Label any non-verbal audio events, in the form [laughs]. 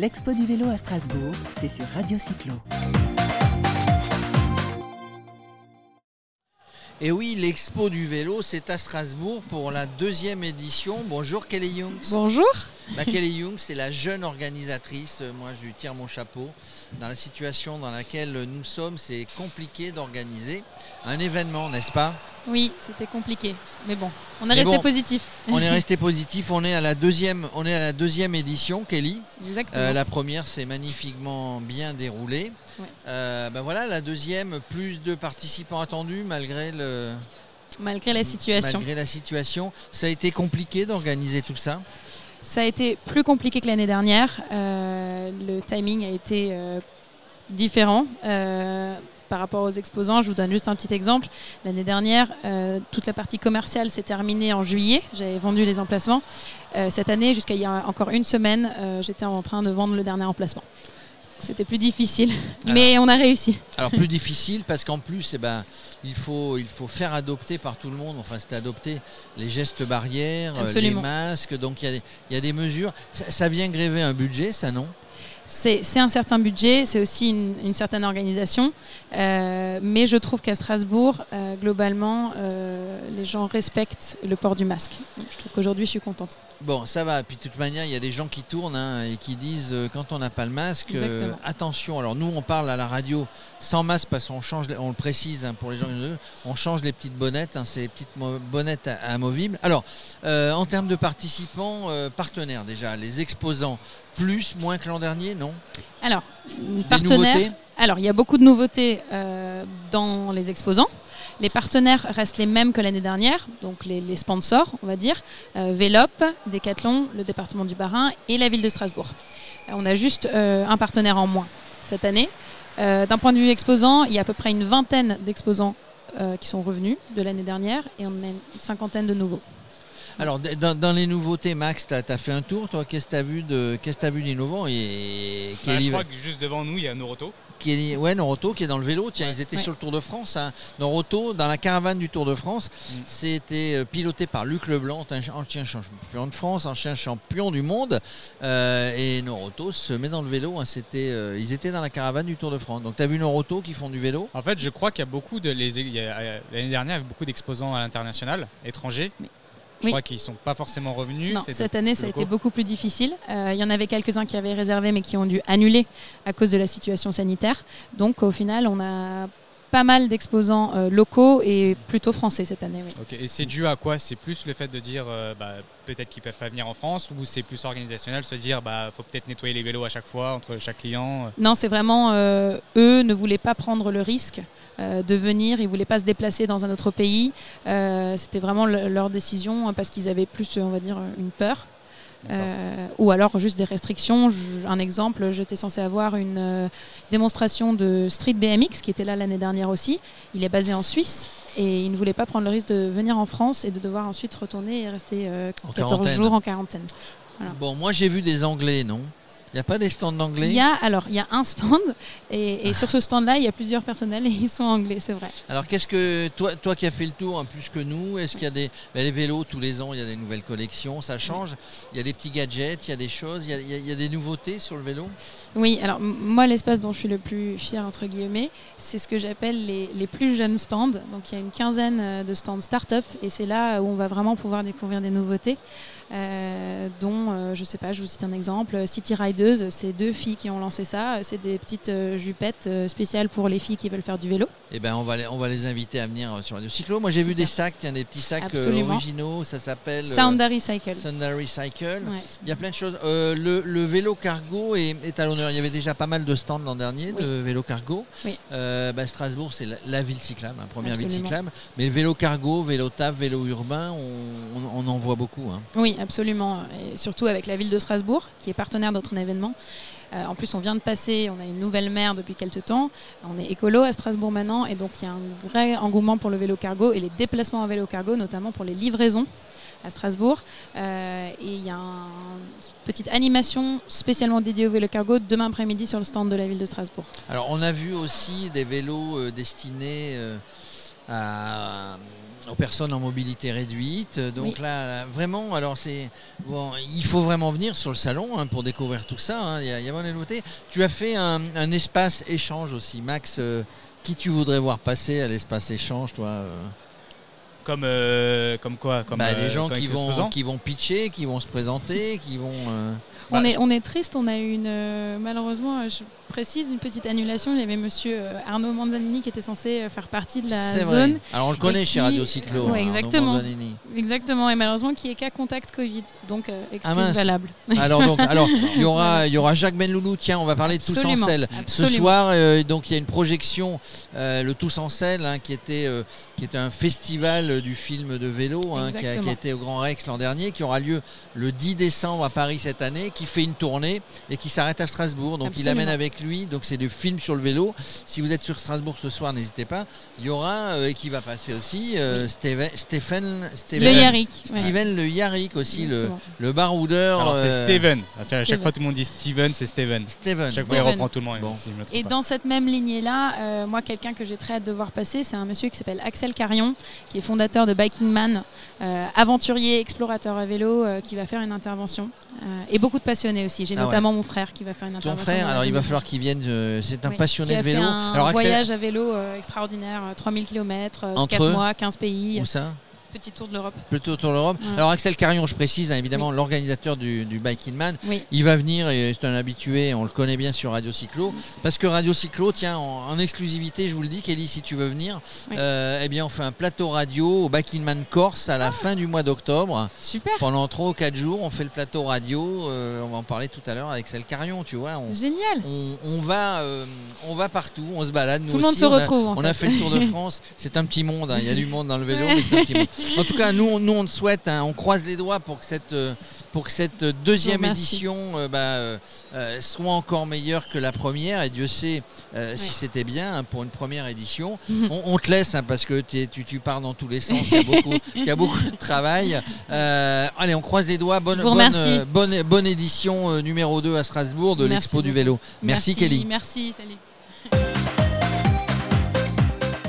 L'Expo du vélo à Strasbourg, c'est sur Radio Cyclo. Et oui, l'expo du vélo, c'est à Strasbourg pour la deuxième édition. Bonjour Kelly Youngs. Bonjour. Bah, Kelly Young, c'est la jeune organisatrice. Moi, je lui tire mon chapeau. Dans la situation dans laquelle nous sommes, c'est compliqué d'organiser un événement, n'est-ce pas? Oui, c'était compliqué. Mais bon, on est Mais resté bon, positif. On est resté [laughs] positif. On est à la deuxième, on est à la deuxième édition, Kelly. Exactement. Euh, la première s'est magnifiquement bien déroulée. Ouais. Euh, bah voilà, la deuxième, plus de participants attendus malgré le, Malgré la situation. malgré la situation. Ça a été compliqué d'organiser tout ça? Ça a été plus compliqué que l'année dernière. Euh, le timing a été euh, différent. euh, par rapport aux exposants, je vous donne juste un petit exemple. L'année dernière, toute la partie commerciale s'est terminée en juillet. J'avais vendu les emplacements. Cette année, jusqu'à il y a encore une semaine, j'étais en train de vendre le dernier emplacement. C'était plus difficile, mais on a réussi. Alors plus difficile parce qu'en plus, eh ben, il, faut, il faut faire adopter par tout le monde, enfin c'est adopter les gestes barrières, euh, les masques, donc il y a des- il y, a des mesures. Ça, ça vient gréver un budget, ça non? C'est un certain budget, c'est aussi une, une certaine organisation, euh, mais je trouve qu'à Strasbourg, euh, globalement, euh, les gens respectent le port du masque. Donc, je trouve qu'aujourd'hui, je suis contente. Bon, ça va. Puis de toute manière, il y a des gens qui tournent hein, et qui disent quand on n'a pas le masque, attention. Alors nous, on parle à la radio sans masque parce qu'on change, on le précise hein, pour les gens, qui nous- on change les petites bonnettes, hein, c'est les petites bonnettes amovibles. Alors, en termes de participants, partenaires déjà, les exposants, plus, moins que l'an dernier, non? Alors, Des partenaires. Alors, il y a beaucoup de nouveautés euh, dans les exposants. Les partenaires restent les mêmes que l'année dernière, donc les, les sponsors, on va dire, euh, Vélop, Decathlon, le département du Bas-Rhin et la ville de Strasbourg. Euh, on a juste euh, un partenaire en moins cette année. D'un point de vue exposant, il y a à peu près une vingtaine d'exposants qui sont revenus de l'année dernière et on a une cinquantaine de nouveaux. Alors, d- dans, dans les nouveautés, Max, tu as, fait un tour, toi? Qu'est-ce que tu as vu de qu'est-ce que t'as vu d'innovant? Et Bah, je crois que juste devant nous, il y a Noroto. Kelly- ouais, Noroto qui est dans le vélo. Tiens, Ouais. ils étaient Ouais. sur le Tour de France. hein. Noroto, dans la caravane du Tour de France, Mm. c'était euh, piloté par Luc Leblanc, ancien champion de France, ancien champion du monde. Euh, et Noroto se met dans le vélo. hein. C'était, euh, ils étaient dans la caravane du Tour de France. Donc, tu as vu Noroto qui font du vélo? En fait, je crois qu'il y a beaucoup de. L'année dernière, il y avait beaucoup d'exposants à l'international, étrangers. Oui. Je Oui. crois qu'ils ne sont pas forcément revenus. Non, cette année, ça a été beaucoup plus difficile. Euh, Il y en avait quelques-uns qui avaient réservé, mais qui ont dû annuler à cause de la situation sanitaire. Donc, au final, on a pas mal d'exposants euh, locaux et plutôt français cette année. oui. Et c'est dû à quoi? C'est plus le fait de dire euh, bah, peut-être qu'ils peuvent pas venir en France ou c'est plus organisationnel, se dire bah faut peut-être nettoyer les vélos à chaque fois entre chaque client. Non, c'est vraiment euh, eux ne voulaient pas prendre le risque euh, de venir, ils voulaient pas se déplacer dans un autre pays. Euh, C'était vraiment le- leur décision hein, parce qu'ils avaient plus, on va dire, une peur. Euh, ou alors juste des restrictions. Je- un exemple, j'étais censé avoir une euh, démonstration de Street BMX qui était là l'année dernière aussi. Il est basé en Suisse et il ne voulait pas prendre le risque de venir en France et de devoir ensuite retourner et rester euh, En 14 quarantaine. jours en quarantaine. Voilà. Bon, moi, j'ai vu des Anglais, non? Il n'y a pas des stands d'anglais Il y a alors il y a un stand et, et sur ce stand-là il y a plusieurs personnels et ils sont anglais, c'est vrai. Alors qu'est-ce que toi, toi qui as fait le tour hein, plus que nous, est-ce qu'il y a des ben, les vélos tous les ans, il y a des nouvelles collections, ça change. Il y a des petits gadgets, il y a des choses, il y a, il y a- des nouveautés sur le vélo. Oui, alors moi l'espace dont je suis le plus fier entre guillemets, c'est ce que j'appelle les, les plus jeunes stands. Donc il y a une quinzaine euh, de stands start-up et c'est là où on va vraiment pouvoir découvrir des nouveautés. Euh, dont, euh, je sais pas, je vous cite un exemple, City Riders, c'est deux filles qui ont lancé ça. C'est des petites euh, jupettes euh, spéciales pour les filles qui veulent faire du vélo. Eh ben on va les, on va les inviter à venir euh, sur Radio Cyclo. Moi j'ai vu des sacs, tiens des petits sacs euh, originaux, ça s'appelle euh, Soundary Cycle. Sundari Cycle. Ouais. Il y a plein de choses. Euh, le, le vélo cargo est, est à l'honneur. Il y avait déjà pas mal de stands l'an dernier de vélo cargo. Oui. Euh, bah, Strasbourg, c'est la, la ville cyclable, hein, première ville cyclable. Mais le vélo cargo, vélo taf, vélo urbain, on, on- on en voit beaucoup. hein. Oui, absolument. Et surtout avec la ville de Strasbourg, qui est partenaire de notre événement. Euh, en plus, on vient de passer, on a une nouvelle maire depuis quelques temps. On est écolo à Strasbourg maintenant, et donc il y a un vrai engouement pour le vélo cargo et les déplacements en vélo cargo, notamment pour les livraisons à Strasbourg. Euh, et il y a une petite animation spécialement dédiée au vélo cargo demain après-midi sur le stand de la ville de Strasbourg. Alors on a vu aussi des vélos euh, destinés à- aux personnes en mobilité réduite. Donc Oui. là, vraiment, alors c'est bon, il faut vraiment venir sur le salon hein, pour découvrir tout ça. hein. Il y, a- il y a vraiment des nouveautés. Tu as fait un, un espace échange aussi, Max. euh, qui tu voudrais voir passer à l'espace échange, toi euh? Comme, euh, comme quoi comme, Bah, euh, Des gens comme qui vont, qui vont pitcher, qui vont se présenter, qui vont. euh, On, bah, est, on est triste, on a eu une. euh, malheureusement, euh, je précise une petite annulation. Il y avait monsieur euh, Arnaud Manzanini qui était censé euh, faire partie de la zone. vrai. Alors on le connaît chez Radio Cyclo. Ouais, hein, exactement. Exactement, et malheureusement qui est qu'à contact Covid. Donc, euh, excuse Ah, valable. [laughs] Alors donc, alors il y aura, il y aura Jacques Benloulou. Tiens, on va parler de Tous en selle. Ce soir, euh, donc il y a une projection, euh, le Tous en selle, hein, qui était, qui était un festival du film de vélo, hein, qui, a, qui a été au Grand Rex l'an dernier, qui aura lieu le 10 décembre à Paris cette année, qui fait une tournée et qui s'arrête à Strasbourg. Donc il amène avec lui. Donc c'est du film sur le vélo. Si vous êtes sur Strasbourg ce soir, n'hésitez pas. Il y aura euh, et qui va passer aussi euh, Steven, Stephen, Steven, Le Yarrick. ouais. Steven Le Yarrick aussi, le, Exactement. le baroudeur. Alors c'est euh, Steven. À chaque Steven. fois tout le monde dit Steven, c'est Steven. Steven. Chaque fois il reprend tout le monde. Bon. si je me trompe Et pas. dans cette même lignée-là, euh, moi, quelqu'un que j'ai très hâte de voir passer, c'est un monsieur qui s'appelle Axel Carion, qui est fondateur de Biking Man, euh, aventurier, explorateur à vélo, euh, qui va faire une intervention. Euh, et beaucoup de passionnés aussi. J'ai Ah ouais. notamment mon frère qui va faire une Ton intervention. frère, dans la alors il va falloir qu'il vienne. euh, c'est un Oui, passionné qui a de vélo. Fait un alors Axel, voyage à vélo euh, extraordinaire, euh, 3000 km, Entre 4 eux mois, 15 pays, où ça? Petit tour de l'Europe. Plutôt autour de l'Europe. Alors Axel Carion, je précise, hein, évidemment, l'organisateur du, du Biking Man, Oui. il va venir et c'est un habitué, on le connaît bien sur Radio Cyclo. Parce que Radio Cyclo, tiens, en, en exclusivité, je vous le dis, Kelly, si tu veux venir, euh, eh bien on fait un plateau radio au Biking Man Corse à la fin du mois d'octobre. Super, Pendant 3 ou 4 jours, on fait le plateau radio. euh, on va en parler tout à l'heure avec Axel Carion, tu vois. On, génial. on, on va, euh, on va partout, on se balade. Nous Tout le monde se on a- retrouve. on fait. a fait le Tour de [laughs] France, c'est un petit monde, hein. il y a du monde dans le vélo, mais c'est un petit monde. En tout cas, nous, on- nous on te souhaite, hein, on croise les doigts pour que cette, pour que cette deuxième édition euh, bah, euh, euh, soit encore meilleure que la première, et Dieu sait euh, si c'était bien hein, pour une première édition. [laughs] on, on te laisse hein, parce que tu, tu pars dans tous les sens, il y a beaucoup, il y a beaucoup de travail. Euh, allez, on croise les doigts, bonne, euh, bonne, bonne édition numéro 2 à Strasbourg de l'Expo du vélo. Merci, Kelly. Merci, salut.